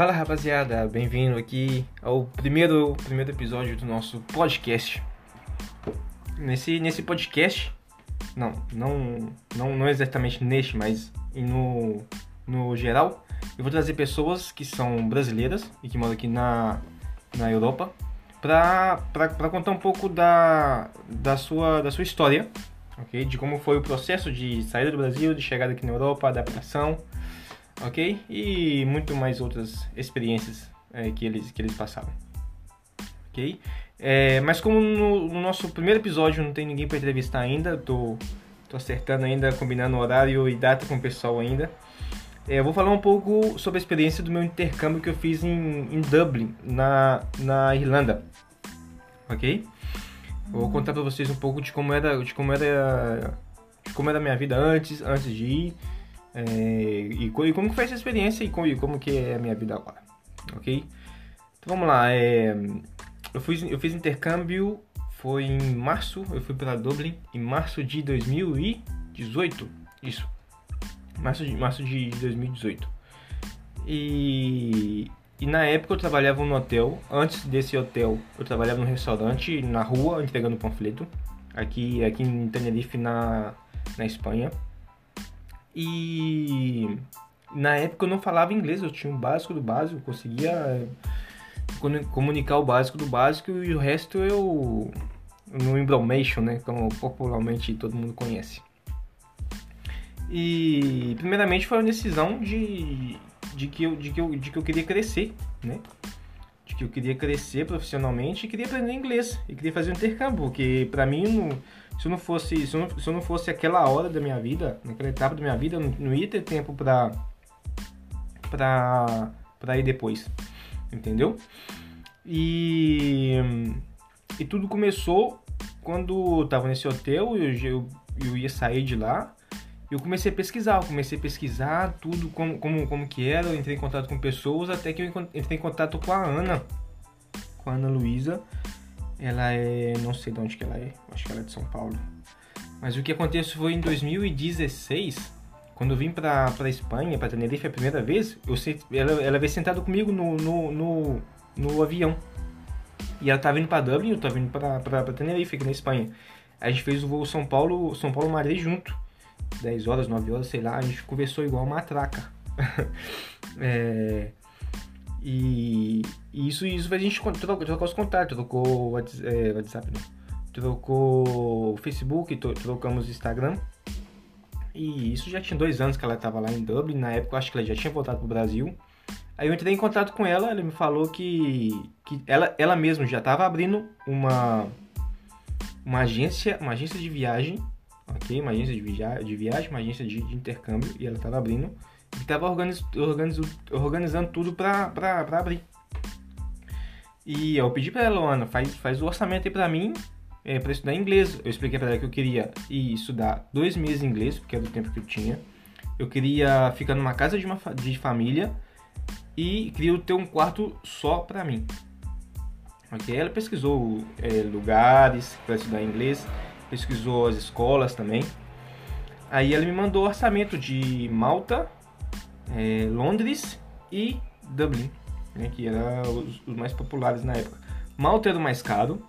Fala rapaziada, bem-vindo aqui ao primeiro, primeiro episódio do nosso podcast. Nesse, nesse podcast, não, não, não, não exatamente neste, mas no, no geral, eu vou trazer pessoas que são brasileiras e que moram aqui na, na Europa para contar um pouco da, da, sua, da sua história, ok? De como foi o processo de saída do Brasil, de chegada aqui na Europa, adaptação ok? E muito mais outras experiências é, que, eles, que eles passaram, ok? É, mas como no, no, nosso primeiro episódio não tem ninguém para entrevistar ainda, tô, tô acertando ainda, combinando horário e data com o pessoal ainda. É, eu vou falar um pouco sobre a experiência do meu intercâmbio que eu fiz em, em Dublin, na, na Irlanda, ok? Vou contar para vocês um pouco de como era, de como era, de como era a minha vida antes, antes de ir é, e, e, como que foi essa experiência e como, e como que é a minha vida agora, ok? Então vamos lá, é, eu, fiz, eu fiz intercâmbio, foi em março, eu fui para Dublin, em março de 2018, isso, março de, março de 2018. E, e na época eu trabalhava no hotel, antes desse hotel eu trabalhava no restaurante, na rua, entregando panfleto, aqui, aqui em Tenerife, na, na Espanha. E na época eu não falava inglês, eu tinha o básico do básico, conseguia eh, comunicar o básico do básico e o resto eu no embromation, né, como popularmente todo mundo conhece. E primeiramente foi uma decisão de, de, que, eu, de, que, eu, de que eu queria crescer, né? De que eu queria crescer profissionalmente e queria aprender inglês e queria fazer um intercâmbio, porque para mim não se não fosse, se não, se não fosse aquela hora da minha vida, naquela etapa da minha vida, eu não, não ia ter tempo pra, pra, pra ir depois, entendeu? E, e tudo começou quando eu tava nesse hotel, eu, eu, eu ia sair de lá, eu comecei a pesquisar, comecei a pesquisar tudo como, como, como que era, eu entrei em contato com pessoas, até que eu entrei em contato com a Ana, com a Ana Luísa, ela é. Não sei de onde que ela é. Acho que ela é de São Paulo. Mas o que aconteceu foi em 2016, quando eu vim pra, pra Espanha, pra Tenerife a primeira vez, eu, ela, ela veio sentada comigo no, no, no, no avião. E ela tava vindo pra Dublin, eu tava vindo pra, pra, pra Tenerife, aqui na Espanha. A gente fez o voo São Paulo, São Paulo Madrid junto. 10 horas, 9 horas, sei lá, a gente conversou igual uma matraca. é, e, isso, isso a gente trocar, trocar os contatos, trocou é, WhatsApp, não. trocou Facebook, trocamos Instagram. E isso já tinha dois anos que ela estava lá em Dublin, na época eu acho que ela já tinha voltado para o Brasil. Aí eu entrei em contato com ela, ela me falou que, que ela, ela mesma já estava abrindo uma, uma agência, uma agência de viagem, ok? Uma agência de, via de viagem, uma agência de, de intercâmbio, e ela estava abrindo e tava organiz, organiz, organizando tudo pra, pra, pra abrir. E eu pedi pra ela, Ana, faz, faz o orçamento aí pra mim, é, pra estudar inglês. Eu expliquei pra ela que eu queria ir estudar dois meses inglês, porque era o tempo que eu tinha. Eu queria ficar numa casa de, uma, de família e queria ter um quarto só pra mim. Ok? Ela pesquisou é, lugares para estudar inglês, pesquisou as escolas também. Aí ela me mandou orçamento de Malta, é, Londres e Dublin, né, que eram os, os, mais populares na época. Malta era o mais caro,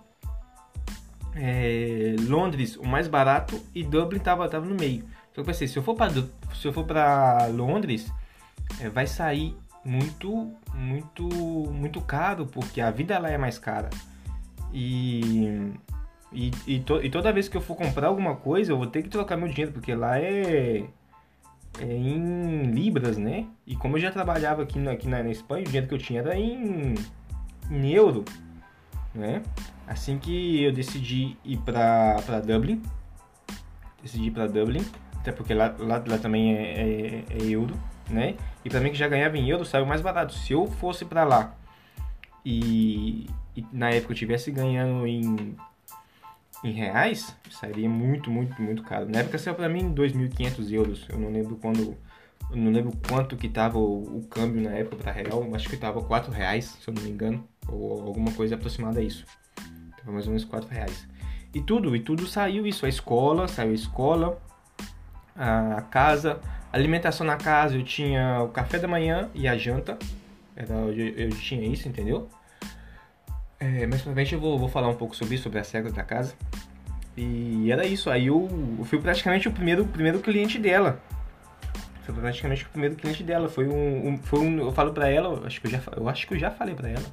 é, Londres o mais barato e Dublin estava tava no meio. Então eu pensei, se eu for para se eu for para Londres, é, vai sair muito muito muito caro porque a vida lá é mais cara e e, e, to, e toda vez que eu for comprar alguma coisa eu vou ter que trocar meu dinheiro porque lá é é, em libras, né? E como eu já trabalhava aqui, aqui na, na Espanha, o dinheiro que eu tinha era em, em euro, né? Assim que eu decidi ir para Dublin, decidi ir para Dublin, até porque lá, lá, lá também é, é, é, euro, né? E para mim que já ganhava em euro, saiu mais barato. Se eu fosse para lá e, e, na época eu estivesse ganhando em em reais, sairia muito, muito, muito caro. Na época saiu para mim 2.500 euros. Eu não lembro quando, não lembro quanto que tava o, o câmbio na época para real. Acho que tava 4 reais, se eu não me engano, ou alguma coisa aproximada a isso. Tava mais ou menos 4 reais. E tudo, e tudo saiu isso. A escola, saiu a escola, a casa, a alimentação na casa. Eu tinha o café da manhã e a janta, Era, eu, eu tinha isso, entendeu? É, frente eu vou, vou falar um pouco sobre isso, sobre as regras da casa. E era isso, aí eu, eu fui praticamente o primeiro, primeiro cliente dela. Foi praticamente o primeiro cliente dela. Foi um, um foi um eu falo pra ela, acho que eu já, eu acho que eu já falei pra ela.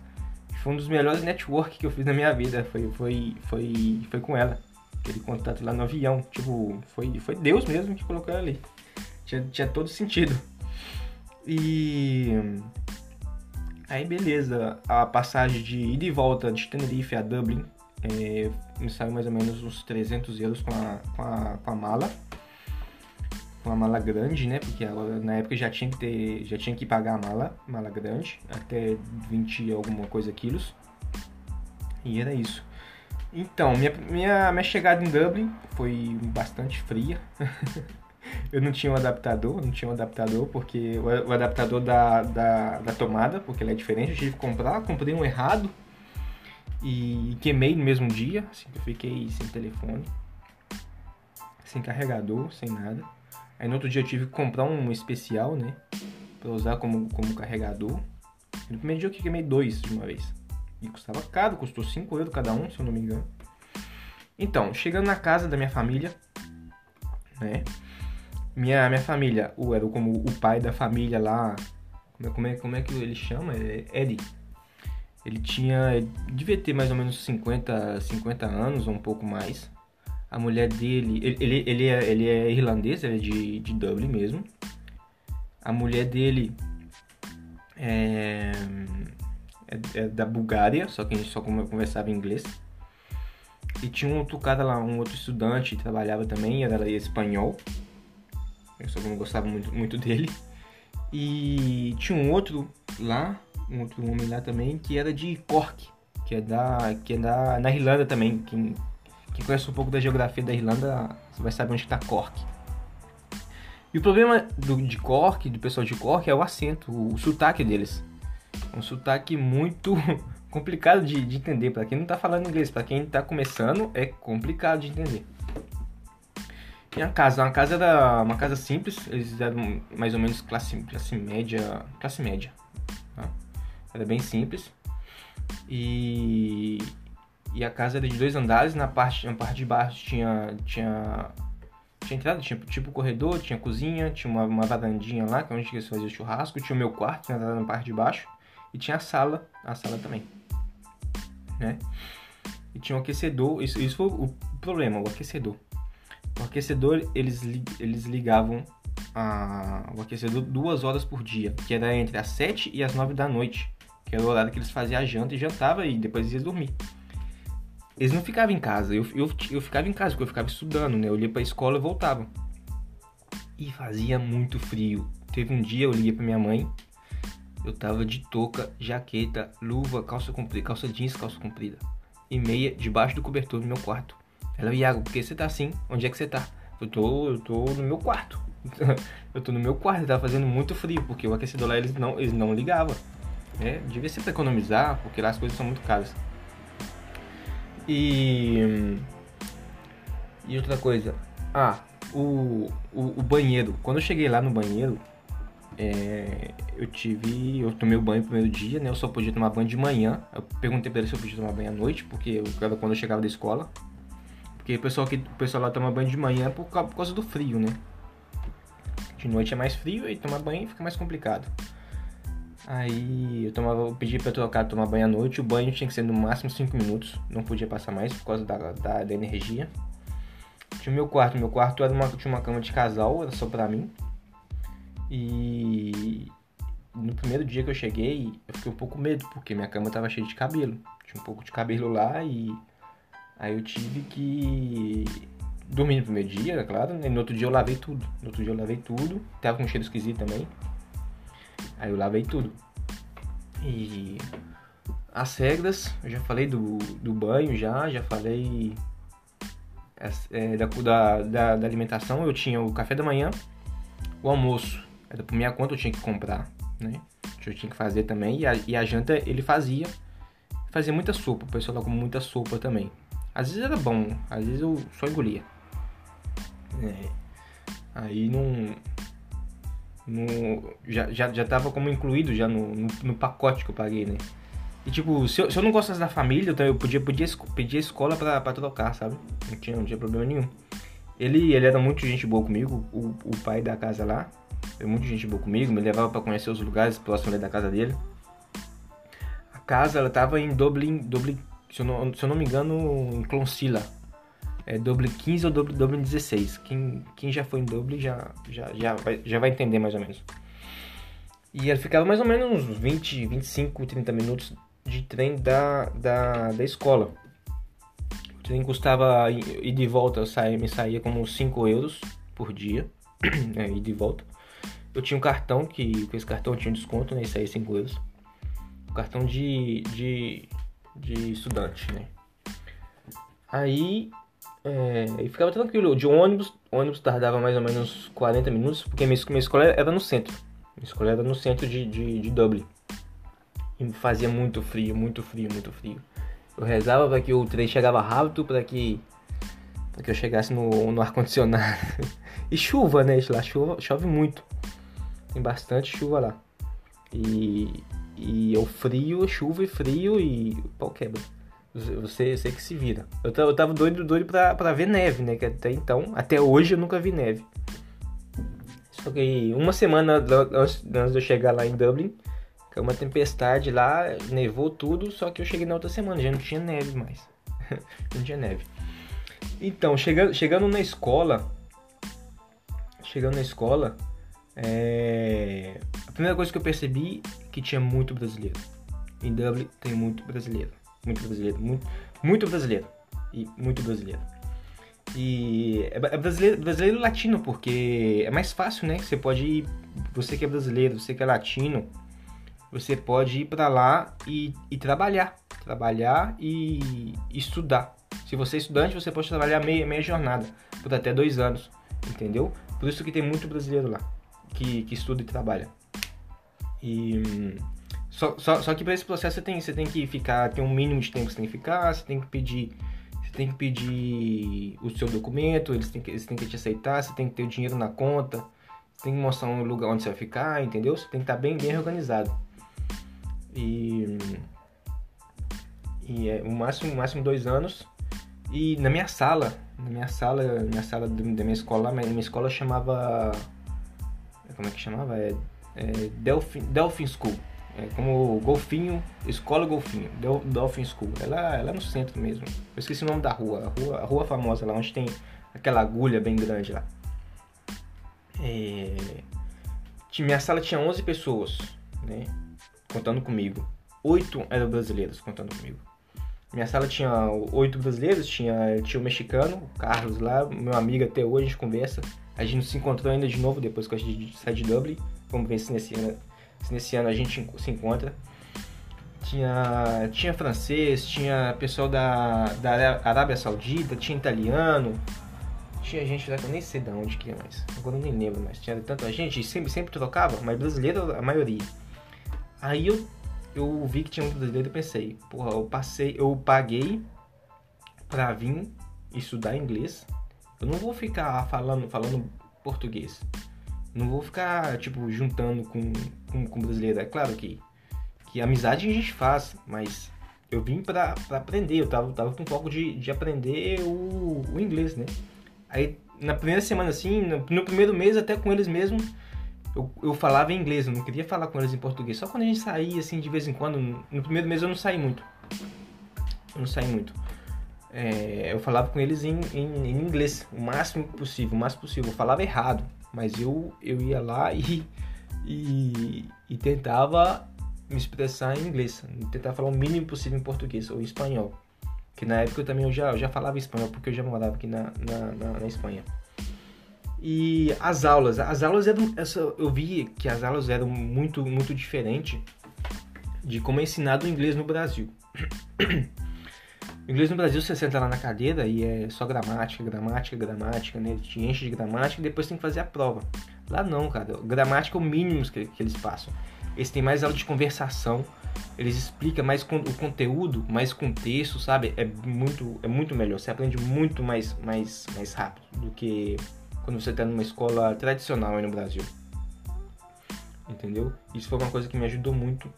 Foi um dos melhores network que eu fiz na minha vida. Foi, foi, foi, foi com ela. Aquele contato lá no avião. Tipo, foi, foi Deus mesmo que colocou ela ali. Tinha, tinha todo sentido. E aí beleza, a passagem de ida e volta de Tenerife a Dublin é, me saiu mais ou menos uns 300 euros com a, com a, com a mala. Com a mala grande, né? Porque na época já tinha que ter, já tinha que pagar a mala, mala grande, até 20 alguma coisa quilos. E era isso. Então, minha, minha, minha chegada em Dublin foi bastante fria. eu não tinha um adaptador, não tinha um adaptador, porque o, adaptador da, da, da, tomada, porque ele é diferente, eu tive que comprar, comprei um errado e queimei no mesmo dia, assim que eu fiquei sem telefone, sem carregador, sem nada. Aí no outro dia eu tive que comprar um especial, né, pra usar como, como carregador. E no primeiro dia eu queimei dois de uma vez. E custava caro, custou 5 euros cada um, se eu não me engano. Então, chegando na casa da minha família, né? Minha, minha família, o era como o pai da família lá, como é, como é, como é que ele chama? É Eddie. Ele tinha, ele devia ter mais ou menos 50, 50 anos ou um pouco mais. A mulher dele, ele, ele, ele, é, ele é irlandês, ele é de, de Dublin mesmo. A mulher dele é, é, é da Bulgária, só que a gente só conversava em inglês. E tinha um outro cara lá, um outro estudante, trabalhava também, era espanhol. Eu só não gostava muito, muito dele. E tinha um outro lá, um outro homem lá também, que era de Cork, que é da, que é da, na Irlanda também. Quem, quem conhece um pouco da geografia da Irlanda, vai saber onde está Cork. E o problema do, de Cork, do pessoal de Cork, é o acento, o, o sotaque deles. É um sotaque muito complicado de, de entender. Para quem não está falando inglês, para quem está começando, é complicado de entender. E a casa, uma casa era uma casa simples, eles eram mais ou menos classe, classe média, classe média. Tá? Era bem simples. E, e a casa era de dois andares, na parte, na parte de baixo tinha tinha tinha entrada, tinha tipo corredor, tinha cozinha, tinha uma, uma varandinha lá, que é onde eles faziam churrasco, tinha o meu quarto, na parte de baixo, e tinha a sala, a sala também. Né? E tinha um aquecedor, isso, isso foi o problema, o aquecedor. O aquecedor, eles, eles ligavam a, o aquecedor duas horas por dia, que era entre as 7 e as 9 da noite, que era o horário que eles faziam a janta e jantava e depois iam dormir. Eles não ficavam em casa, eu, eu, eu ficava em casa, porque eu ficava estudando, né? Eu ia pra escola e voltava. E fazia muito frio. Teve um dia eu liguei pra minha mãe, eu tava de touca, jaqueta, luva, calça comprida, calça jeans, calça comprida e meia debaixo do cobertor do meu quarto. Ela, Iago, por que você tá assim? Onde é que você tá? Eu tô, eu tô no meu quarto. eu tô no meu quarto, tava fazendo muito frio, porque o aquecedor lá eles não, eles não ligavam. É, devia ser pra economizar, porque lá as coisas são muito caras. E. E outra coisa. Ah, o, o, o banheiro. Quando eu cheguei lá no banheiro, é, eu tive. Eu tomei o banho no primeiro dia, né? Eu só podia tomar banho de manhã. Eu perguntei pra ele se eu podia tomar banho à noite, porque eu, quando eu chegava da escola. Porque o pessoal, aqui, o pessoal lá toma banho de manhã causa, por causa do frio, né? De noite é mais frio e tomar banho fica mais complicado. Aí eu, tomava, eu pedi pra trocar tomar banho à noite. O banho tinha que ser no máximo 5 minutos. Não podia passar mais por causa da, da, da energia. Tinha o meu quarto. Meu quarto era uma, tinha uma cama de casal, era só pra mim. E no primeiro dia que eu cheguei, eu fiquei um pouco medo, porque minha cama tava cheia de cabelo. Tinha um pouco de cabelo lá e Aí eu tive que dormir no primeiro dia, claro, né? No outro dia eu lavei tudo. No outro dia eu lavei tudo. Tava com um cheiro esquisito também. Aí eu lavei tudo. E as regras, eu já falei do, do banho já, já falei é, da, da, da, alimentação. Eu tinha o café da manhã, o almoço, era por minha conta, eu tinha que comprar, né? Eu tinha que fazer também. E a, e a janta ele fazia. Fazia muita sopa, o pessoal com muita sopa também. Às vezes era bom, às vezes eu só engolia. É. Aí não. no, já, já, já tava como incluído já no, no, no pacote que eu paguei, né? E tipo, se eu, se eu não gostasse da família, então eu podia, podia pedir a escola pra, pra trocar, sabe? Não tinha, não tinha problema nenhum. Ele, ele era muito gente boa comigo, o, o pai da casa lá. Foi muito gente boa comigo, me levava para conhecer os lugares próximos da casa dele. A casa, ela tava em Dublin, Dublin se, eu não, se eu não me engano, em Clonsilla. É Dublin 15 ou Dublin 16. Quem, quem já foi em Dublin já, já, já, vai, já vai entender mais ou menos. E ele ficava mais ou menos uns 20, 25, 30 minutos de trem da, da, da escola. O trem custava ir de volta, eu saía, me saía como 5 euros por dia, né, ir de volta. Eu tinha um cartão, que com esse cartão tinha desconto, né, e saía 5 euros. Um cartão de, de, de estudante, né. Aí, é, e ficava tranquilo. De ônibus, ônibus tardava mais ou menos 40 minutos, porque minha, minha escola era no centro. Minha escola era no centro de, de, de Dublin. E fazia muito frio, muito frio, muito frio. Eu rezava para que o trem chegava rápido, para que que eu chegasse no, no ar condicionado. e chuva, né? Lá chuva, chove muito. Tem bastante chuva lá. E e o frio, chuva e frio e o pau quebra. Você, você que se vira. Eu, eu tava doido, doido pra, pra ver neve, né? Que até então, até hoje eu nunca vi neve. Só que uma semana antes, antes de eu chegar lá em Dublin, Caiu uma tempestade lá, nevou tudo, só que eu cheguei na outra semana, já não tinha neve mais. não tinha neve. Então, chegando, chegando na escola, chegando na escola, é... a primeira coisa que eu percebi é que tinha muito brasileiro. Em Dublin tem muito brasileiro, muito brasileiro, muito, muito brasileiro e muito brasileiro. E é, é brasileiro, brasileiro latino porque é mais fácil, né? Você pode ir, você que é brasileiro, você que é latino, você pode ir para lá e, e, trabalhar. Trabalhar e, estudar. Se você é estudante, você pode trabalhar meia, meia jornada, por até dois anos, entendeu? Por isso que tem muito brasileiro lá, que, que estuda e trabalha. E só, só, só que para esse processo você tem, você tem que ficar, tem um mínimo de tempo que você tem que ficar, você tem que pedir, você tem que pedir o seu documento, eles têm que, eles têm que te aceitar, você tem que ter o dinheiro na conta, você tem que mostrar um lugar onde você vai ficar, entendeu? Você tem que estar bem, bem organizado. E, e é o máximo, máximo dois anos. E na minha sala, na minha sala, minha sala da minha escola, minha, minha escola chamava. Como é que chamava? É, é Delphin, Delphin School. É como golfinho, escola golfinho, Del, Dolphin School. Ela, ela é no centro mesmo. Eu esqueci o nome da rua, a rua, a rua famosa lá, onde tem aquela agulha bem grande lá. É, minha sala tinha 11 pessoas, né? contando comigo. Oito eram brasileiros contando comigo. Minha sala tinha oito brasileiros, tinha, o mexicano, o Carlos lá, meu amigo até hoje, a gente conversa. A gente se encontrou ainda de novo depois que a gente sai de Dublin. Vamos ver se nesse ano, se nesse ano a gente se encontra. Tinha, tinha francês, tinha pessoal da, da Arábia Saudita, tinha italiano, tinha gente lá que eu nem sei de onde que é mais. Agora eu nem lembro mais. Tinha tanta gente, sempre, sempre trocava, mas brasileiro a maioria. Aí eu, eu vi que tinha um brasileiro e pensei, porra, eu passei, eu paguei pra vir estudar inglês. Eu não vou ficar falando, falando português. Não vou ficar, tipo, juntando com, com, com brasileiro. É claro que, que amizade a gente faz, mas eu vim pra, pra aprender. Eu tava, tava com foco de, de aprender o, o inglês, né? Aí, na primeira semana, assim, no, no primeiro mês, até com eles mesmos eu, eu falava em inglês, eu não queria falar com eles em português. Só quando a gente saía, assim, de vez em quando. No primeiro mês eu não saí muito. Eu não saí muito. É, eu falava com eles em, em, em, inglês, o máximo possível, o máximo possível. Eu falava errado, mas eu, eu ia lá e, e, e tentava me expressar em inglês. Tentar falar o mínimo possível em português ou em espanhol. Que na época eu também eu já, eu já falava espanhol, porque eu já morava aqui na, na, na, na Espanha. E as aulas, as aulas eram, eu vi que as aulas eram muito, muito diferentes de como é ensinado o inglês no Brasil. Inglês no Brasil você senta lá na cadeira e é só gramática, gramática, gramática, né? Te enche de gramática e depois tem que fazer a prova. Lá não, cara. Gramática é o mínimo que, que eles passam. Eles têm mais aula de conversação, eles explicam mais o conteúdo, mais contexto, sabe? É muito, é muito melhor. Você aprende muito mais, mais, mais rápido do que quando você está numa escola tradicional aí no Brasil. entendeu? Isso foi uma coisa que me ajudou muito,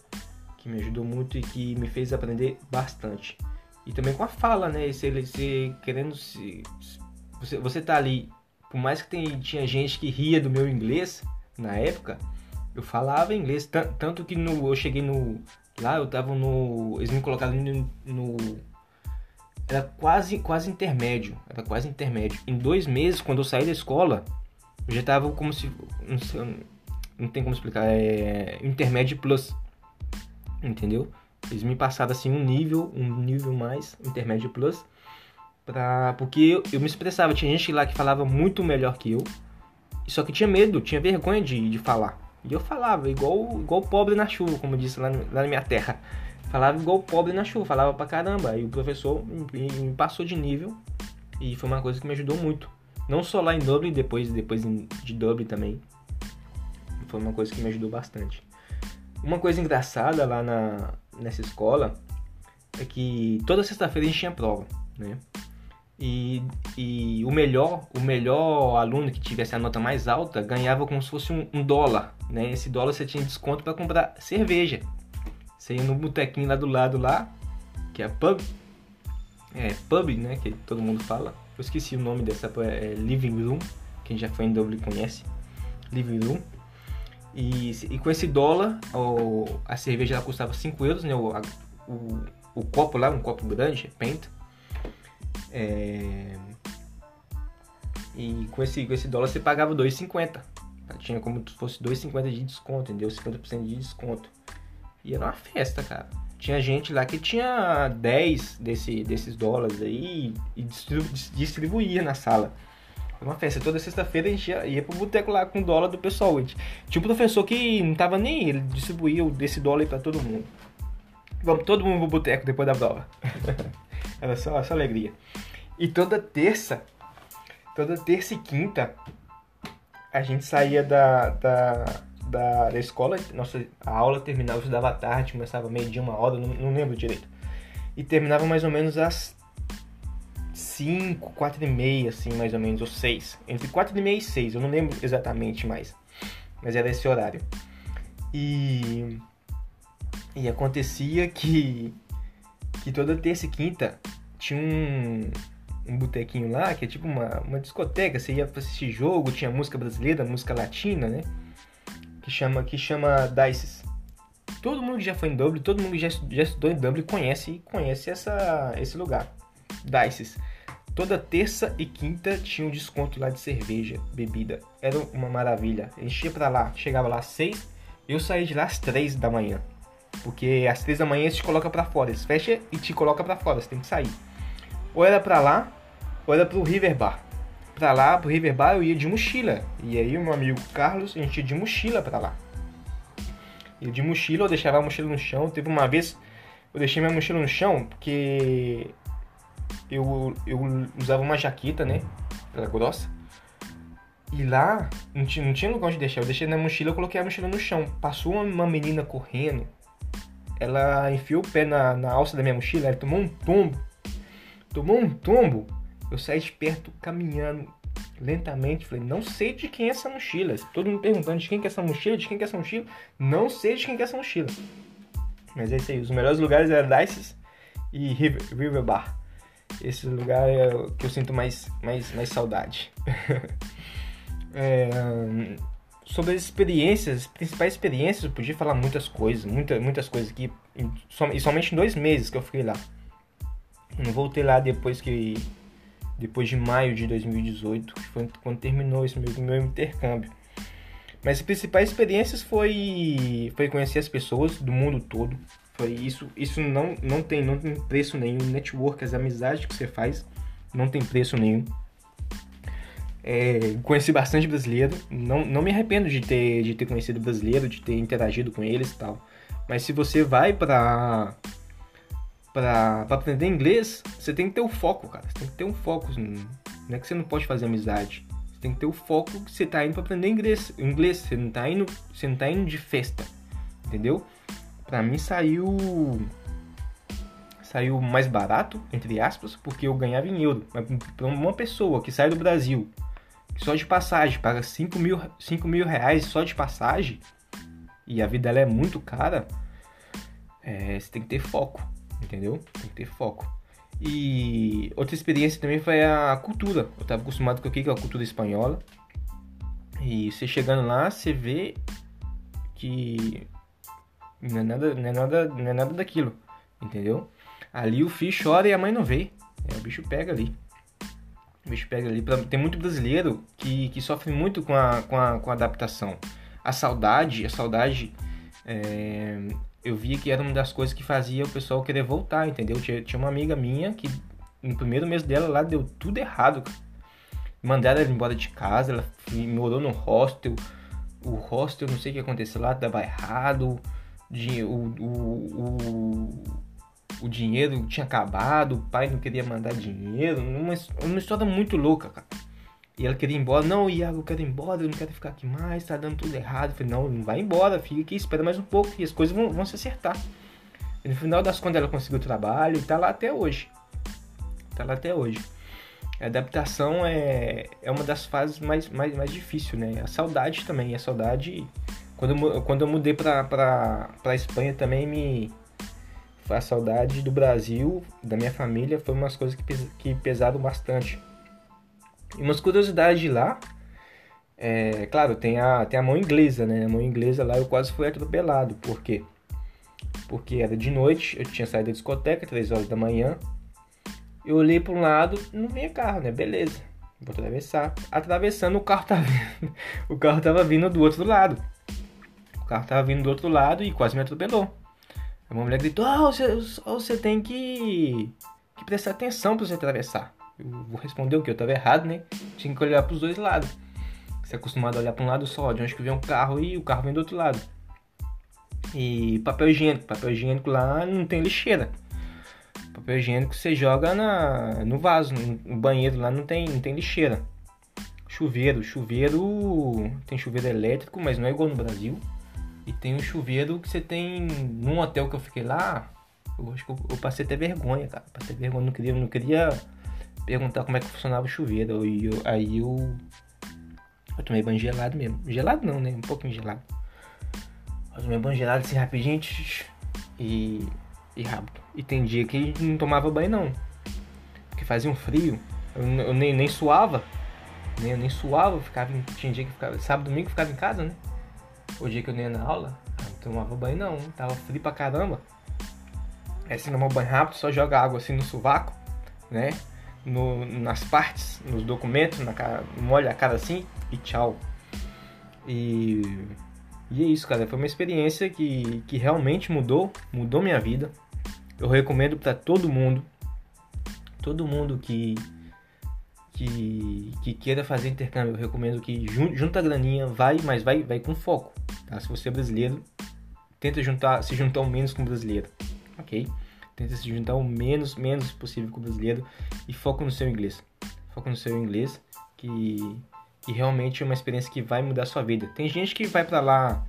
que me ajudou muito e que me fez aprender bastante. E também com a fala, né? Se ele se querendo se você, você tá ali, por mais que tem, tinha gente que ria do meu inglês na época, eu falava inglês, tanto que no, eu cheguei no lá, eu tava no, eles me colocaram no, no era quase quase intermédio, era quase intermédio. Em dois meses, quando eu saí da escola, eu já tava como se não, sei, não tem como explicar, é intermédio plus, entendeu? Eles me passaram assim um nível, um nível mais, intermédio plus, porque eu, eu me expressava. Tinha gente lá que falava muito melhor que eu, só que tinha medo, tinha vergonha de, de falar. E eu falava igual, igual pobre na chuva, como disse lá, lá na minha terra. Falava igual pobre na chuva, falava pra caramba. E o professor me, me passou de nível e foi uma coisa que me ajudou muito. Não só lá em Dublin, depois, depois de Dublin também. Foi uma coisa que me ajudou bastante. Uma coisa engraçada lá na, nessa escola é que toda sexta-feira a gente tinha prova, né? E, e, o melhor o melhor aluno que tivesse a nota mais alta ganhava como se fosse um, um dólar, né? Esse dólar você tinha desconto para comprar cerveja. Você ia no botequinho lá do lado lá, que é pub, é pub, né? Que todo mundo fala. Eu esqueci o nome dessa, é Living Room. Quem já foi em Dublin conhece. Living Room. E, e com esse dólar, o, a cerveja ela custava 5 euros, né? O, a, o, o, copo lá, um copo grande, penta. É... E com esse, com esse dólar você pagava 2,50. Tinha como se fosse 2,50 de desconto, entendeu? 50% de desconto. E era uma festa, cara. Tinha gente lá que tinha 10 desse, desses dólares aí e distribuía na sala. Uma festa. Toda sexta-feira a gente ia, ia pro boteco lá com dólar do pessoal. Tinha um professor que não tava nem ele distribuía desse dólar para todo mundo. Vamos todo mundo pro boteco depois da prova. Era só, só alegria. E toda terça, toda terça e quinta, a gente saía da, da, da, da escola, nossa, a aula terminava, eu estudava tarde, começava meio dia, uma hora, não, não lembro direito. E terminava mais ou menos às 5, 4 e meia, assim, mais ou menos, ou 6. Entre 4 e meia e 6, eu não lembro exatamente mais. Mas era esse horário. E. E acontecia que. Que toda terça e quinta tinha um. Um botequinho lá, que é tipo uma, uma discoteca. Você ia assistir jogo, tinha música brasileira, música latina, né? Que chama, que chama Dices. Todo mundo que já foi em Dublin, todo mundo que já, já estudou em Dublin conhece, conhece essa, esse lugar. Dices. Toda terça e quinta tinha um desconto lá de cerveja, bebida. Era uma maravilha. A gente ia pra lá, chegava lá às seis, eu saía de lá às três da manhã. Porque às três da manhã eles te coloca para fora, eles fecham e te coloca para fora, você tem que sair. Ou era pra lá, ou era pro River Bar. Pra lá, pro River Bar eu ia de mochila. E aí o meu amigo Carlos, a gente ia de mochila pra lá. Ia de mochila, eu deixava a mochila no chão. Teve uma vez, eu deixei minha mochila no chão, porque eu, eu usava uma jaqueta, né? Ela grossa. E lá, não tinha, não tinha lugar onde deixar. Eu deixei na mochila, eu coloquei a mochila no chão. Passou uma menina correndo. Ela enfiou o pé na, na alça da minha mochila, ela tomou um tombo. Tomou um tombo. Eu saí de perto caminhando lentamente. Falei, não sei de quem é essa mochila. Todo mundo perguntando de quem que é essa mochila, de quem que é essa mochila. Não sei de quem que é essa mochila. Mas é isso aí. Os melhores lugares eram Dices e River, River Bar. Esse lugar é o que eu sinto mais, mais, mais saudade. é, sobre as experiências, as principais experiências, eu podia falar muitas coisas, muita, muitas coisas aqui, e somente dois meses que eu fiquei lá. Não voltei lá depois que. Depois de maio de 2018, que foi quando terminou esse meu, meu intercâmbio. Mas as principais experiências foi, foi conhecer as pessoas do mundo todo, foi isso, isso não, não, tem, não tem preço nenhum. Network, as amizades que você faz, não tem preço nenhum. É, conheci bastante brasileiro, não, não me arrependo de ter, de ter conhecido brasileiro, de ter interagido com eles e tal. Mas se você vai pra, pra aprender inglês, você tem que ter o foco, cara. Você tem que ter um foco. Não é que você não pode fazer amizade. Você tem que ter o foco que você tá indo pra aprender inglês. inglês. Você não tá indo, você não tá indo de festa. Entendeu? Pra mim saiu saiu mais barato, entre aspas, porque eu ganhava em euro. Mas para uma pessoa que sai do Brasil, só de passagem, paga 5 mil, 5 mil reais só de passagem, e a vida ela é muito cara, é, você tem que ter foco, entendeu? Tem que ter foco. E outra experiência também foi a cultura. Eu estava acostumado com o que é a cultura espanhola. E você chegando lá, você vê que não é nada, não é nada, não é nada daquilo, entendeu? Ali o filho chora e a mãe não vê. É, o bicho pega ali. O bicho pega ali. Tem muito brasileiro que, que sofre muito com a, com, a, com a adaptação. A saudade, a saudade, é, eu via que era uma das coisas que fazia o pessoal querer voltar, entendeu? Tinha, tinha uma amiga minha que no primeiro mês dela lá deu tudo errado. Mandaram ela embora de casa, ela morou no hostel. O hostel, não sei o que aconteceu lá, dava errado. O, o, o, dinheiro tinha acabado, o pai não queria mandar dinheiro. Uma, uma história muito louca, cara. E ela queria ir embora. Não, Iago, eu quero ir embora, eu não quero ficar aqui mais, tá dando tudo errado. Eu falei, não, não vai embora, fica aqui, espera mais um pouco e as coisas vão, vão se acertar. E no final das contas ela conseguiu trabalho e tá lá até hoje. Tá lá até hoje. A adaptação é, é uma das fases mais, mais, mais difíceis, né? A saudade também. A saudade. Quando eu, quando eu mudei pra, pra, pra Espanha também me. A saudade do Brasil, da minha família, foi umas coisas que, que pesaram bastante. E umas curiosidades de lá. É, claro, tem a, tem a mão inglesa, né? A mão inglesa lá eu quase fui atropelado. Por quê? Porque era de noite, eu tinha saído da discoteca, 3 horas da manhã. Eu olhei para um lado, não vinha carro, né? Beleza. Vou atravessar. Atravessando, o carro tava o carro tava vindo do outro lado. Carro tava vindo do outro lado e quase me atropelou. A mulher gritou: oh, você, você tem que, que prestar atenção para você atravessar. Eu vou responder o que? Eu tava errado, né? Tinha que olhar para os dois lados. Você é acostumado a olhar para um lado só, de onde que vem um carro e o carro vem do outro lado. E papel higiênico. Papel higiênico lá não tem lixeira papel higiênico você joga na, no vaso, no banheiro lá não tem, não tem lixeira. Chuveiro, chuveiro tem chuveiro elétrico, mas não é igual no Brasil. E tem um chuveiro que você tem num hotel que eu fiquei lá. Eu acho que eu, eu passei até vergonha, cara. Passei vergonha, não queria, não queria perguntar como é que funcionava o chuveiro. E eu, aí eu, eu tomei banho gelado mesmo. Gelado não, né? Um pouquinho gelado. Eu tomei banho gelado assim rapidinho e e rápido. E tem dia que não tomava banho não. Porque fazia um frio. Eu, eu nem, nem suava. Nem, eu nem suava, ficava, tinha dia que ficava. Sábado domingo ficava em casa, né? O dia que eu nem ia na aula, não tomava banho não. Tava frio pra caramba. Aí você tomar banho rápido, só joga água assim no sovaco, né? No, nas partes, nos documentos, na cara, molha a cara assim e tchau. E, e é isso, cara. Foi uma experiência que, que realmente mudou, mudou minha vida. Eu recomendo para todo mundo, todo mundo que, que, que queira fazer intercâmbio, eu recomendo que junta a graninha, vai, mas vai, vai com foco. Tá? Se você é brasileiro, tenta juntar, se juntar o menos com o brasileiro, ok? Tenta se juntar o menos, menos possível com o brasileiro e foca no seu inglês. Foca no seu inglês, que, que realmente é uma experiência que vai mudar a sua vida. Tem gente que vai para lá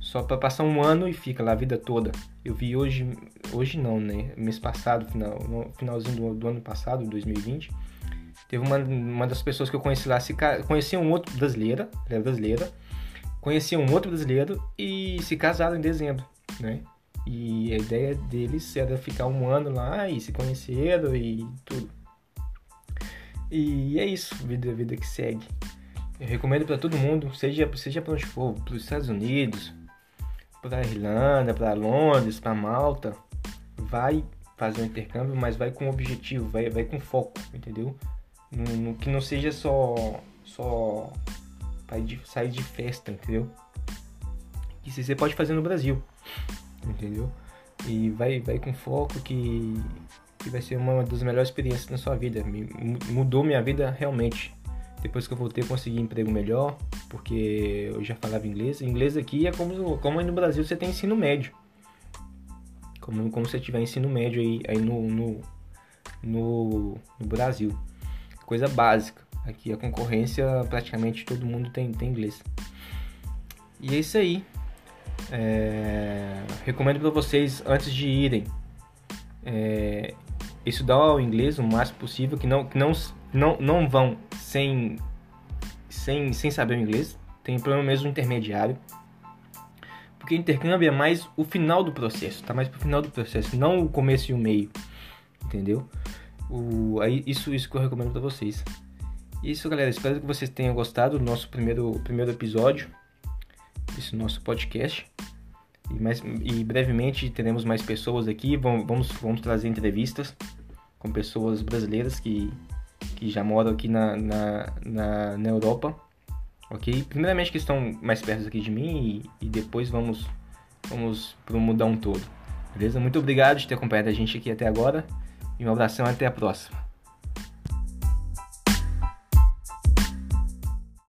só para passar um ano e fica lá a vida toda. Eu vi hoje, hoje não, né? Mês passado, final, finalzinho do, do, ano passado, 2020, teve uma, uma das pessoas que eu conheci lá, se conhecia um outro brasileira, é brasileira, conhecia um outro brasileiro e se casaram em dezembro, né? E a ideia deles era ficar um ano lá e se conheceram e tudo. E é isso, vida, vida que segue. Eu recomendo para todo mundo, seja, seja para onde for, para os Estados Unidos, para Irlanda, para Londres, para Malta, vai fazer um intercâmbio, mas vai com objetivo, vai, vai com foco, entendeu? No, no que não seja só só de, sair de festa, entendeu? Que você pode fazer no Brasil, entendeu? E vai, vai com foco que, que vai ser uma das melhores experiências na sua vida. Me, mudou minha vida realmente. Depois que eu voltei, eu consegui emprego melhor, porque eu já falava inglês. Inglês aqui é como, como aí no Brasil você tem ensino médio. Como, como você tiver ensino médio aí, aí no, no, no, no Brasil. Coisa básica. Aqui a concorrência, praticamente todo mundo tem, tem inglês. E é isso aí. É, recomendo para vocês, antes de irem, é, estudar o inglês o máximo possível, que não, que não, não, não vão sem, sem, sem saber o inglês, tem pelo menos um intermediário. Porque intercâmbio é mais o final do processo, tá mais pro final do processo, não o começo e o meio. Entendeu? O, isso, isso que eu recomendo para vocês. Isso, galera. Espero que vocês tenham gostado do nosso primeiro, primeiro episódio. Esse nosso podcast. E, mais, e brevemente teremos mais pessoas aqui. Vamos, vamos, trazer entrevistas com pessoas brasileiras que, que já moram aqui na, na, na, na Europa. Ok? Primeiramente que estão mais perto aqui de mim e, e depois vamos, vamos pro mudar um todo. Beleza? Muito obrigado de ter acompanhado a gente aqui até agora. E um abração até a próxima.